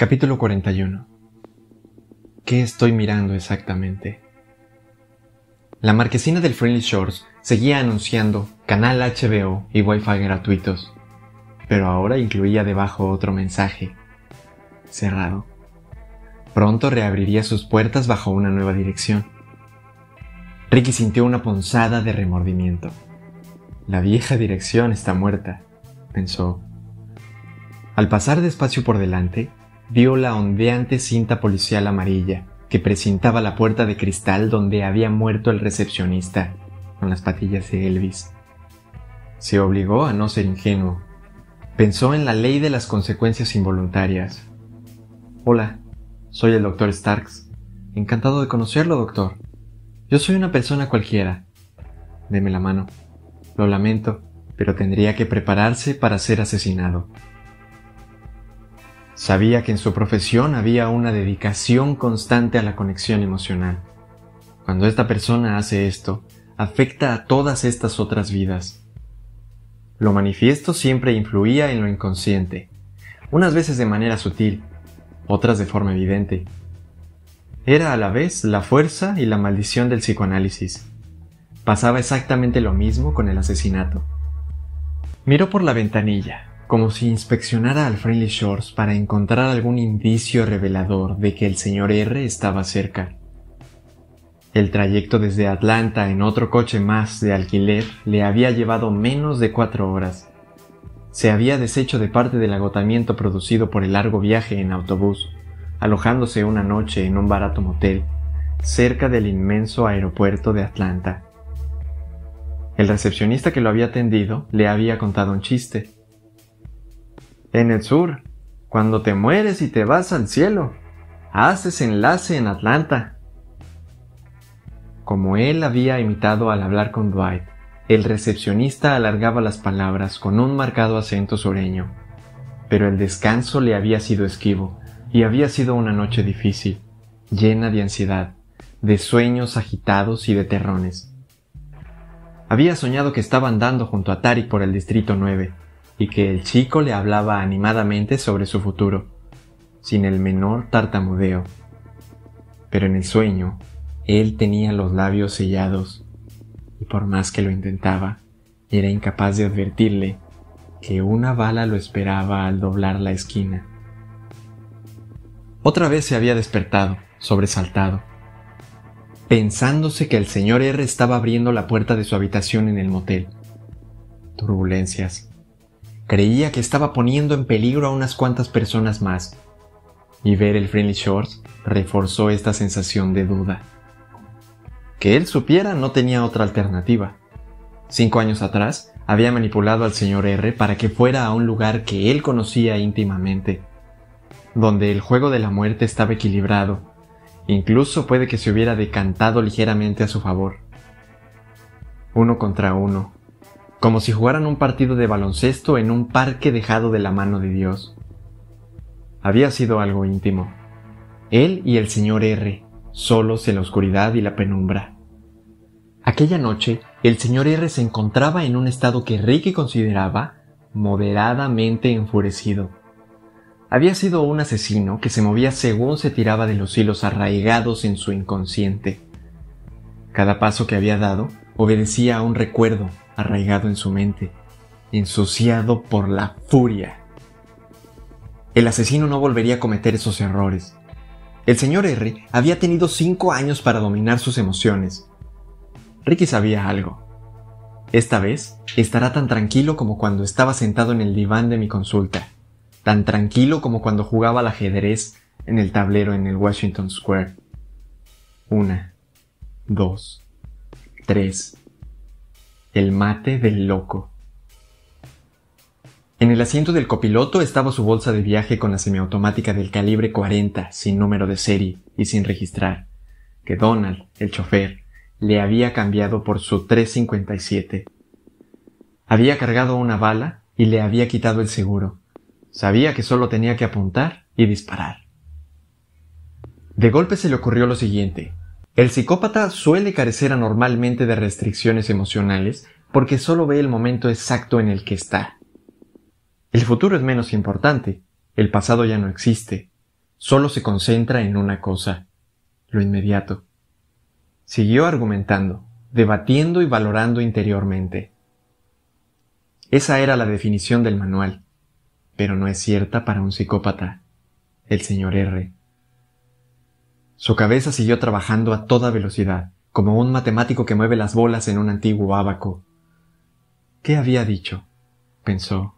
Capítulo 41 ¿Qué estoy mirando exactamente? La marquesina del Friendly Shores seguía anunciando canal HBO y Wi-Fi gratuitos, pero ahora incluía debajo otro mensaje. Cerrado. Pronto reabriría sus puertas bajo una nueva dirección. Ricky sintió una ponzada de remordimiento. La vieja dirección está muerta, pensó. Al pasar despacio por delante, vio la ondeante cinta policial amarilla que precintaba la puerta de cristal donde había muerto el recepcionista, con las patillas de Elvis. Se obligó a no ser ingenuo. Pensó en la ley de las consecuencias involuntarias. Hola, soy el doctor Starks. Encantado de conocerlo, doctor. Yo soy una persona cualquiera. Deme la mano. Lo lamento, pero tendría que prepararse para ser asesinado. Sabía que en su profesión había una dedicación constante a la conexión emocional. Cuando esta persona hace esto, afecta a todas estas otras vidas. Lo manifiesto siempre influía en lo inconsciente, unas veces de manera sutil, otras de forma evidente. Era a la vez la fuerza y la maldición del psicoanálisis. Pasaba exactamente lo mismo con el asesinato. Miró por la ventanilla, como si inspeccionara al Friendly Shores para encontrar algún indicio revelador de que el señor R estaba cerca. El trayecto desde Atlanta en otro coche más de alquiler le había llevado menos de cuatro horas. Se había deshecho de parte del agotamiento producido por el largo viaje en autobús, alojándose una noche en un barato motel cerca del inmenso aeropuerto de Atlanta. El recepcionista que lo había atendido le había contado un chiste, en el sur, cuando te mueres y te vas al cielo, haces enlace en Atlanta. Como él había imitado al hablar con Dwight, el recepcionista alargaba las palabras con un marcado acento sureño. Pero el descanso le había sido esquivo y había sido una noche difícil, llena de ansiedad, de sueños agitados y de terrones. Había soñado que estaba andando junto a Tarik por el Distrito 9 y que el chico le hablaba animadamente sobre su futuro, sin el menor tartamudeo. Pero en el sueño, él tenía los labios sellados, y por más que lo intentaba, era incapaz de advertirle que una bala lo esperaba al doblar la esquina. Otra vez se había despertado, sobresaltado, pensándose que el señor R estaba abriendo la puerta de su habitación en el motel. Turbulencias, Creía que estaba poniendo en peligro a unas cuantas personas más, y ver el Friendly Shores reforzó esta sensación de duda. Que él supiera no tenía otra alternativa. Cinco años atrás había manipulado al señor R para que fuera a un lugar que él conocía íntimamente, donde el juego de la muerte estaba equilibrado, incluso puede que se hubiera decantado ligeramente a su favor. Uno contra uno, como si jugaran un partido de baloncesto en un parque dejado de la mano de Dios. Había sido algo íntimo. Él y el señor R, solos en la oscuridad y la penumbra. Aquella noche, el señor R se encontraba en un estado que Ricky consideraba moderadamente enfurecido. Había sido un asesino que se movía según se tiraba de los hilos arraigados en su inconsciente. Cada paso que había dado obedecía a un recuerdo, arraigado en su mente, ensuciado por la furia. El asesino no volvería a cometer esos errores. El señor R había tenido cinco años para dominar sus emociones. Ricky sabía algo. Esta vez estará tan tranquilo como cuando estaba sentado en el diván de mi consulta, tan tranquilo como cuando jugaba al ajedrez en el tablero en el Washington Square. Una, dos, tres, el mate del loco. En el asiento del copiloto estaba su bolsa de viaje con la semiautomática del calibre 40, sin número de serie y sin registrar, que Donald, el chofer, le había cambiado por su 357. Había cargado una bala y le había quitado el seguro. Sabía que solo tenía que apuntar y disparar. De golpe se le ocurrió lo siguiente. El psicópata suele carecer anormalmente de restricciones emocionales porque solo ve el momento exacto en el que está. El futuro es menos importante, el pasado ya no existe, solo se concentra en una cosa, lo inmediato. Siguió argumentando, debatiendo y valorando interiormente. Esa era la definición del manual, pero no es cierta para un psicópata, el señor R. Su cabeza siguió trabajando a toda velocidad, como un matemático que mueve las bolas en un antiguo ábaco. ¿Qué había dicho? pensó.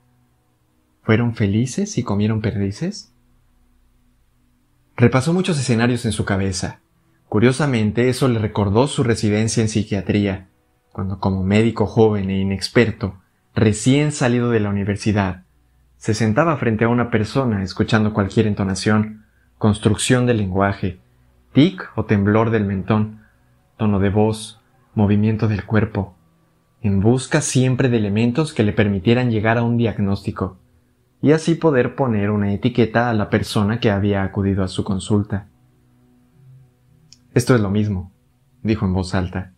¿Fueron felices y comieron perdices? Repasó muchos escenarios en su cabeza. Curiosamente, eso le recordó su residencia en psiquiatría, cuando como médico joven e inexperto, recién salido de la universidad, se sentaba frente a una persona escuchando cualquier entonación, construcción del lenguaje, tic o temblor del mentón, tono de voz, movimiento del cuerpo, en busca siempre de elementos que le permitieran llegar a un diagnóstico, y así poder poner una etiqueta a la persona que había acudido a su consulta. Esto es lo mismo, dijo en voz alta,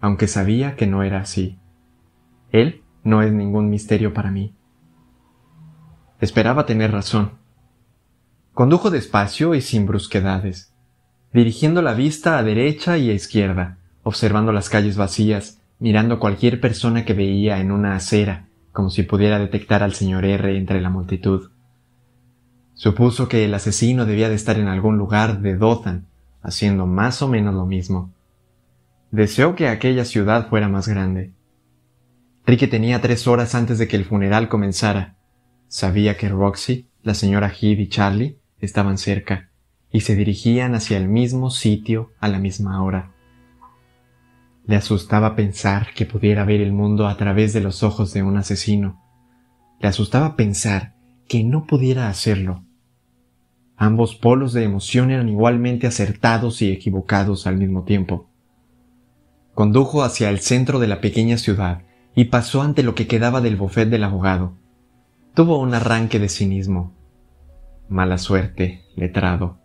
aunque sabía que no era así. Él no es ningún misterio para mí. Esperaba tener razón. Condujo despacio y sin brusquedades, dirigiendo la vista a derecha y a izquierda, observando las calles vacías, mirando cualquier persona que veía en una acera, como si pudiera detectar al señor R entre la multitud. Supuso que el asesino debía de estar en algún lugar de Dothan, haciendo más o menos lo mismo. Deseó que aquella ciudad fuera más grande. Ricky tenía tres horas antes de que el funeral comenzara. Sabía que Roxy, la señora Heath y Charlie estaban cerca, y se dirigían hacia el mismo sitio a la misma hora. Le asustaba pensar que pudiera ver el mundo a través de los ojos de un asesino. Le asustaba pensar que no pudiera hacerlo. Ambos polos de emoción eran igualmente acertados y equivocados al mismo tiempo. Condujo hacia el centro de la pequeña ciudad y pasó ante lo que quedaba del bufet del abogado. Tuvo un arranque de cinismo. Mala suerte, letrado.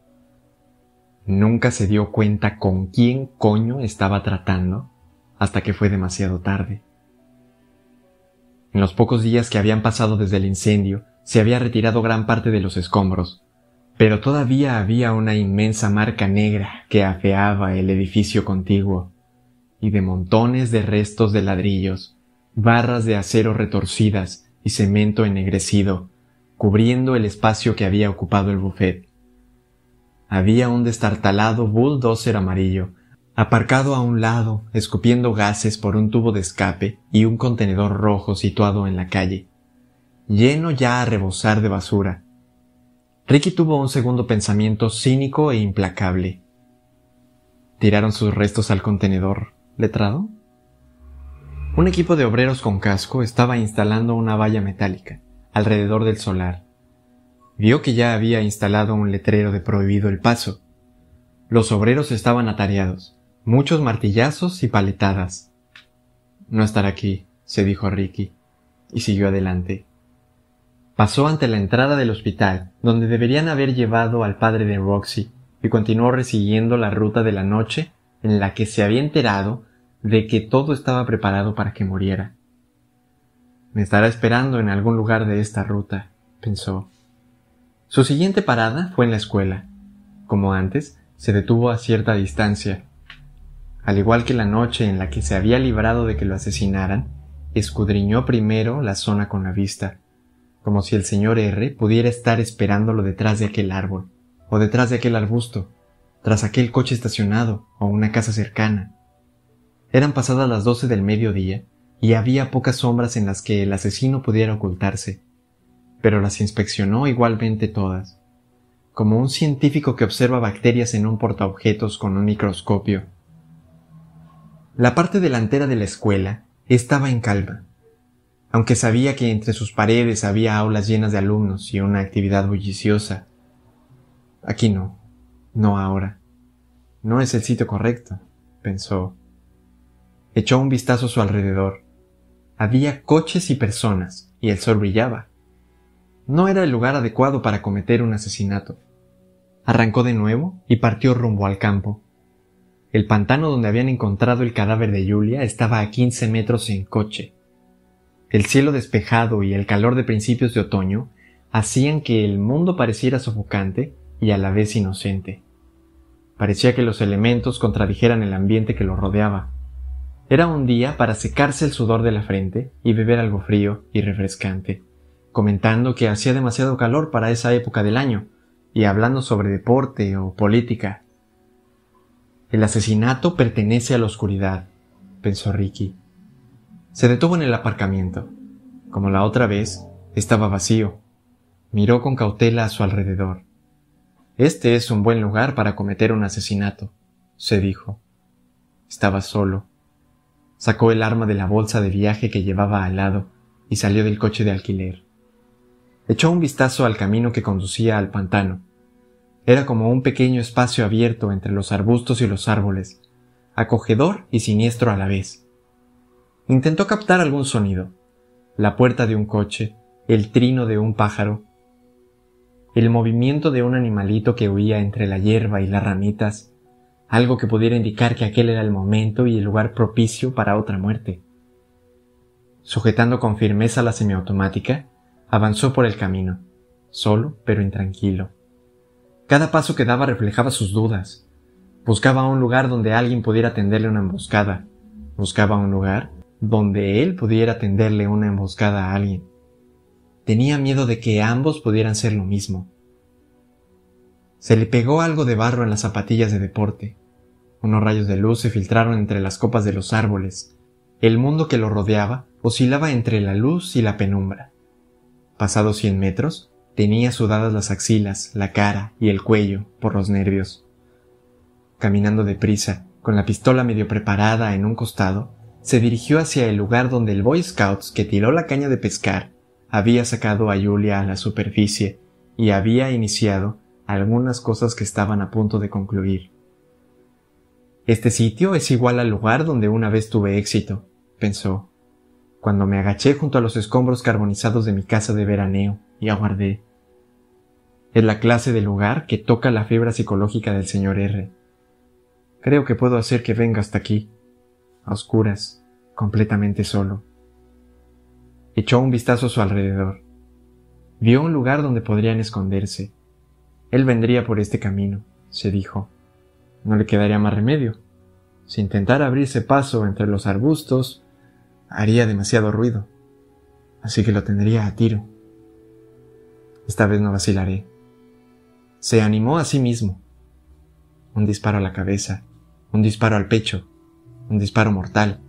Nunca se dio cuenta con quién coño estaba tratando hasta que fue demasiado tarde. En los pocos días que habían pasado desde el incendio, se había retirado gran parte de los escombros, pero todavía había una inmensa marca negra que afeaba el edificio contiguo, y de montones de restos de ladrillos, barras de acero retorcidas y cemento ennegrecido, cubriendo el espacio que había ocupado el buffet. Había un destartalado bulldozer amarillo, aparcado a un lado, escupiendo gases por un tubo de escape y un contenedor rojo situado en la calle, lleno ya a rebosar de basura. Ricky tuvo un segundo pensamiento cínico e implacable. ¿Tiraron sus restos al contenedor, letrado? Un equipo de obreros con casco estaba instalando una valla metálica alrededor del solar vio que ya había instalado un letrero de prohibido el paso. Los obreros estaban atareados, muchos martillazos y paletadas. No estará aquí, se dijo Ricky, y siguió adelante. Pasó ante la entrada del hospital, donde deberían haber llevado al padre de Roxy, y continuó resiguiendo la ruta de la noche en la que se había enterado de que todo estaba preparado para que muriera. Me estará esperando en algún lugar de esta ruta, pensó. Su siguiente parada fue en la escuela. Como antes, se detuvo a cierta distancia. Al igual que la noche en la que se había librado de que lo asesinaran, escudriñó primero la zona con la vista, como si el señor R pudiera estar esperándolo detrás de aquel árbol, o detrás de aquel arbusto, tras aquel coche estacionado, o una casa cercana. Eran pasadas las doce del mediodía, y había pocas sombras en las que el asesino pudiera ocultarse pero las inspeccionó igualmente todas, como un científico que observa bacterias en un portaobjetos con un microscopio. La parte delantera de la escuela estaba en calma, aunque sabía que entre sus paredes había aulas llenas de alumnos y una actividad bulliciosa. Aquí no, no ahora. No es el sitio correcto, pensó. Echó un vistazo a su alrededor. Había coches y personas, y el sol brillaba. No era el lugar adecuado para cometer un asesinato. Arrancó de nuevo y partió rumbo al campo. El pantano donde habían encontrado el cadáver de Julia estaba a quince metros en coche. El cielo despejado y el calor de principios de otoño hacían que el mundo pareciera sofocante y a la vez inocente. Parecía que los elementos contradijeran el ambiente que lo rodeaba. Era un día para secarse el sudor de la frente y beber algo frío y refrescante, comentando que hacía demasiado calor para esa época del año y hablando sobre deporte o política. El asesinato pertenece a la oscuridad, pensó Ricky. Se detuvo en el aparcamiento. Como la otra vez, estaba vacío. Miró con cautela a su alrededor. Este es un buen lugar para cometer un asesinato, se dijo. Estaba solo. Sacó el arma de la bolsa de viaje que llevaba al lado y salió del coche de alquiler. Echó un vistazo al camino que conducía al pantano. Era como un pequeño espacio abierto entre los arbustos y los árboles, acogedor y siniestro a la vez. Intentó captar algún sonido, la puerta de un coche, el trino de un pájaro, el movimiento de un animalito que huía entre la hierba y las ramitas, algo que pudiera indicar que aquel era el momento y el lugar propicio para otra muerte. Sujetando con firmeza la semiautomática, avanzó por el camino, solo pero intranquilo. Cada paso que daba reflejaba sus dudas. Buscaba un lugar donde alguien pudiera tenderle una emboscada. Buscaba un lugar donde él pudiera tenderle una emboscada a alguien. Tenía miedo de que ambos pudieran ser lo mismo. Se le pegó algo de barro en las zapatillas de deporte. Unos rayos de luz se filtraron entre las copas de los árboles. El mundo que lo rodeaba oscilaba entre la luz y la penumbra. Pasados cien metros, tenía sudadas las axilas, la cara y el cuello por los nervios. Caminando deprisa, con la pistola medio preparada en un costado, se dirigió hacia el lugar donde el Boy Scouts que tiró la caña de pescar había sacado a Julia a la superficie y había iniciado algunas cosas que estaban a punto de concluir. Este sitio es igual al lugar donde una vez tuve éxito, pensó, cuando me agaché junto a los escombros carbonizados de mi casa de veraneo y aguardé. Es la clase de lugar que toca la fibra psicológica del señor R. Creo que puedo hacer que venga hasta aquí, a oscuras, completamente solo. Echó un vistazo a su alrededor. Vio un lugar donde podrían esconderse. Él vendría por este camino, se dijo. No le quedaría más remedio. Si intentara abrirse paso entre los arbustos, haría demasiado ruido. Así que lo tendría a tiro. Esta vez no vacilaré. Se animó a sí mismo. Un disparo a la cabeza, un disparo al pecho, un disparo mortal,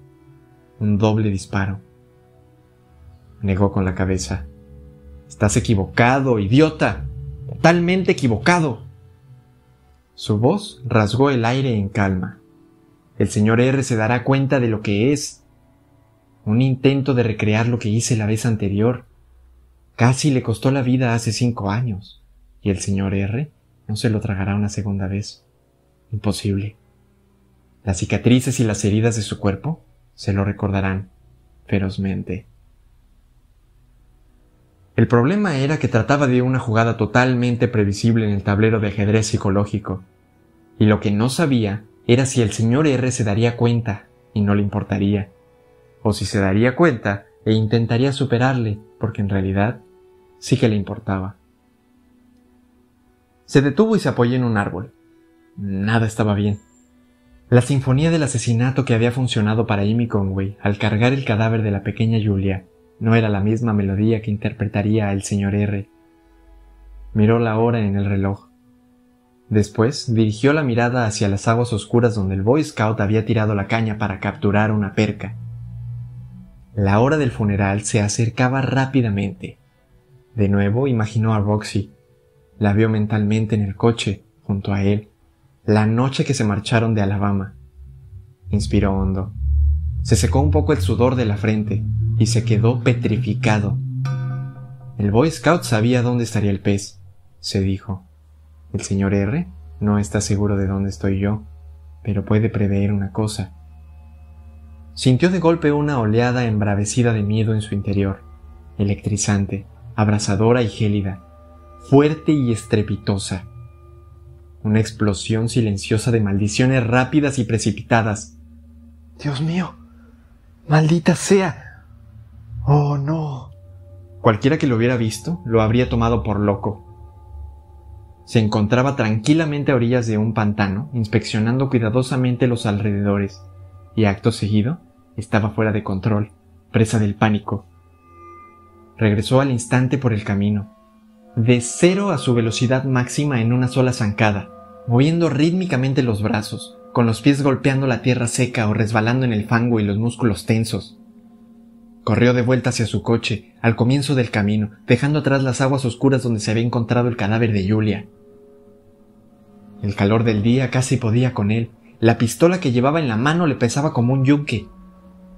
un doble disparo negó con la cabeza. Estás equivocado, idiota. Totalmente equivocado. Su voz rasgó el aire en calma. El señor R se dará cuenta de lo que es. Un intento de recrear lo que hice la vez anterior. Casi le costó la vida hace cinco años. Y el señor R no se lo tragará una segunda vez. Imposible. Las cicatrices y las heridas de su cuerpo se lo recordarán ferozmente. El problema era que trataba de una jugada totalmente previsible en el tablero de ajedrez psicológico, y lo que no sabía era si el señor R se daría cuenta y no le importaría, o si se daría cuenta e intentaría superarle, porque en realidad sí que le importaba. Se detuvo y se apoyó en un árbol. Nada estaba bien. La sinfonía del asesinato que había funcionado para Amy Conway al cargar el cadáver de la pequeña Julia no era la misma melodía que interpretaría el señor R. Miró la hora en el reloj. Después dirigió la mirada hacia las aguas oscuras donde el Boy Scout había tirado la caña para capturar una perca. La hora del funeral se acercaba rápidamente. De nuevo imaginó a Roxy. La vio mentalmente en el coche, junto a él, la noche que se marcharon de Alabama. Inspiró hondo. Se secó un poco el sudor de la frente y se quedó petrificado. El Boy Scout sabía dónde estaría el pez, se dijo. El señor R no está seguro de dónde estoy yo, pero puede prever una cosa. Sintió de golpe una oleada embravecida de miedo en su interior, electrizante, abrasadora y gélida, fuerte y estrepitosa. Una explosión silenciosa de maldiciones rápidas y precipitadas. Dios mío, maldita sea, Oh, no. Cualquiera que lo hubiera visto lo habría tomado por loco. se encontraba tranquilamente a orillas de un pantano, inspeccionando cuidadosamente los alrededores, y acto seguido estaba fuera de control, presa del pánico. Regresó al instante por el camino, de cero a su velocidad máxima en una sola zancada, moviendo rítmicamente los brazos, con los pies golpeando la tierra seca o resbalando en el fango y los músculos tensos. Corrió de vuelta hacia su coche, al comienzo del camino, dejando atrás las aguas oscuras donde se había encontrado el cadáver de Julia. El calor del día casi podía con él. La pistola que llevaba en la mano le pesaba como un yunque.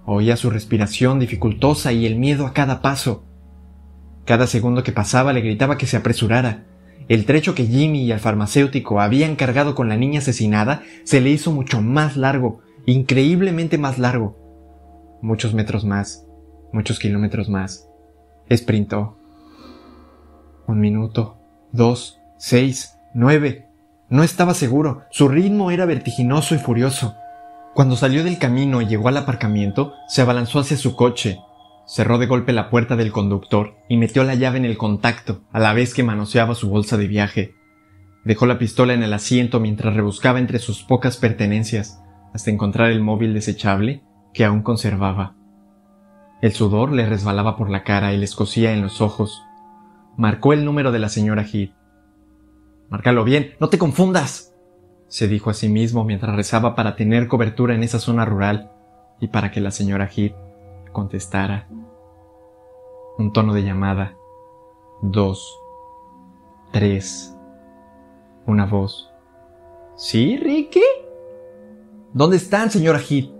Oía su respiración dificultosa y el miedo a cada paso. Cada segundo que pasaba le gritaba que se apresurara. El trecho que Jimmy y el farmacéutico habían cargado con la niña asesinada se le hizo mucho más largo, increíblemente más largo. Muchos metros más, muchos kilómetros más. Esprintó. Un minuto, dos, seis, nueve. No estaba seguro, su ritmo era vertiginoso y furioso. Cuando salió del camino y llegó al aparcamiento, se abalanzó hacia su coche, cerró de golpe la puerta del conductor y metió la llave en el contacto, a la vez que manoseaba su bolsa de viaje. Dejó la pistola en el asiento mientras rebuscaba entre sus pocas pertenencias, hasta encontrar el móvil desechable que aún conservaba. El sudor le resbalaba por la cara y le escocía en los ojos. Marcó el número de la señora Heath. Márcalo bien, no te confundas, se dijo a sí mismo mientras rezaba para tener cobertura en esa zona rural y para que la señora Heath contestara. Un tono de llamada. Dos. Tres. Una voz. ¿Sí, Ricky? ¿Dónde están, señora Heath?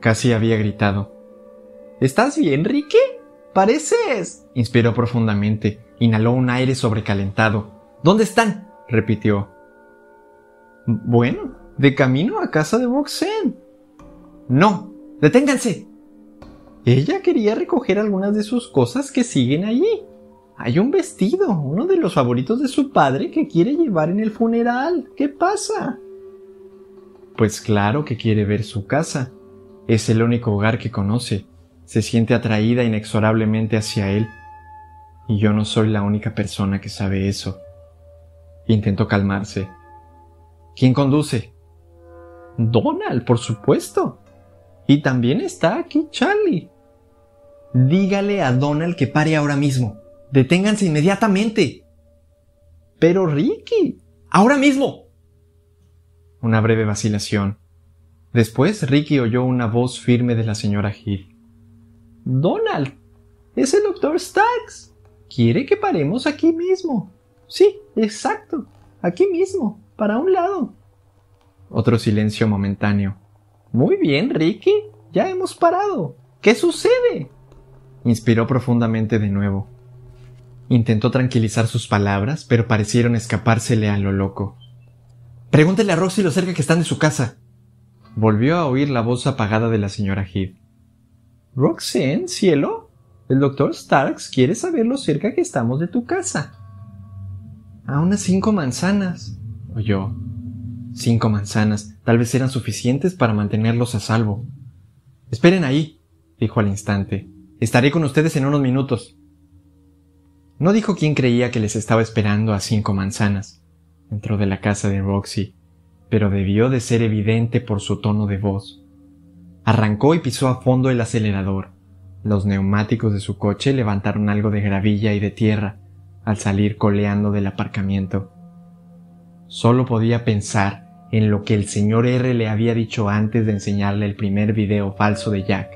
Casi había gritado. ¿Estás bien, Ricky? Pareces. Inspiró profundamente, inhaló un aire sobrecalentado ¿Dónde están? repitió. Bueno, de camino a casa de Boxen. No, deténganse. Ella quería recoger algunas de sus cosas que siguen allí. Hay un vestido, uno de los favoritos de su padre, que quiere llevar en el funeral. ¿Qué pasa? Pues claro que quiere ver su casa. Es el único hogar que conoce. Se siente atraída inexorablemente hacia él. Y yo no soy la única persona que sabe eso. Intentó calmarse. ¿Quién conduce? Donald, por supuesto. Y también está aquí Charlie. Dígale a Donald que pare ahora mismo. Deténganse inmediatamente. Pero Ricky, ahora mismo. Una breve vacilación. Después Ricky oyó una voz firme de la señora Hill. Donald, es el doctor Staggs. Quiere que paremos aquí mismo. Sí, exacto. Aquí mismo, para un lado. Otro silencio momentáneo. Muy bien, Ricky. Ya hemos parado. ¿Qué sucede? Inspiró profundamente de nuevo. Intentó tranquilizar sus palabras, pero parecieron escapársele a lo loco. Pregúntele a Roxy lo cerca que están de su casa. Volvió a oír la voz apagada de la señora Heath. Roxanne, cielo, el doctor Starks quiere saber lo cerca que estamos de tu casa. A unas cinco manzanas, oyó. Cinco manzanas, tal vez eran suficientes para mantenerlos a salvo. Esperen ahí, dijo al instante. Estaré con ustedes en unos minutos. No dijo quién creía que les estaba esperando a cinco manzanas, dentro de la casa de Roxy, pero debió de ser evidente por su tono de voz. Arrancó y pisó a fondo el acelerador. Los neumáticos de su coche levantaron algo de gravilla y de tierra, al salir coleando del aparcamiento. Solo podía pensar en lo que el señor R le había dicho antes de enseñarle el primer video falso de Jack,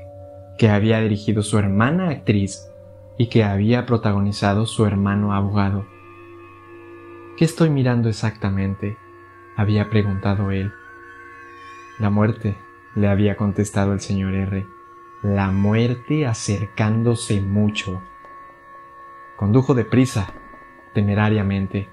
que había dirigido su hermana actriz y que había protagonizado su hermano abogado. ¿Qué estoy mirando exactamente? había preguntado él. La muerte, le había contestado el señor R. La muerte acercándose mucho. Condujo deprisa, temerariamente.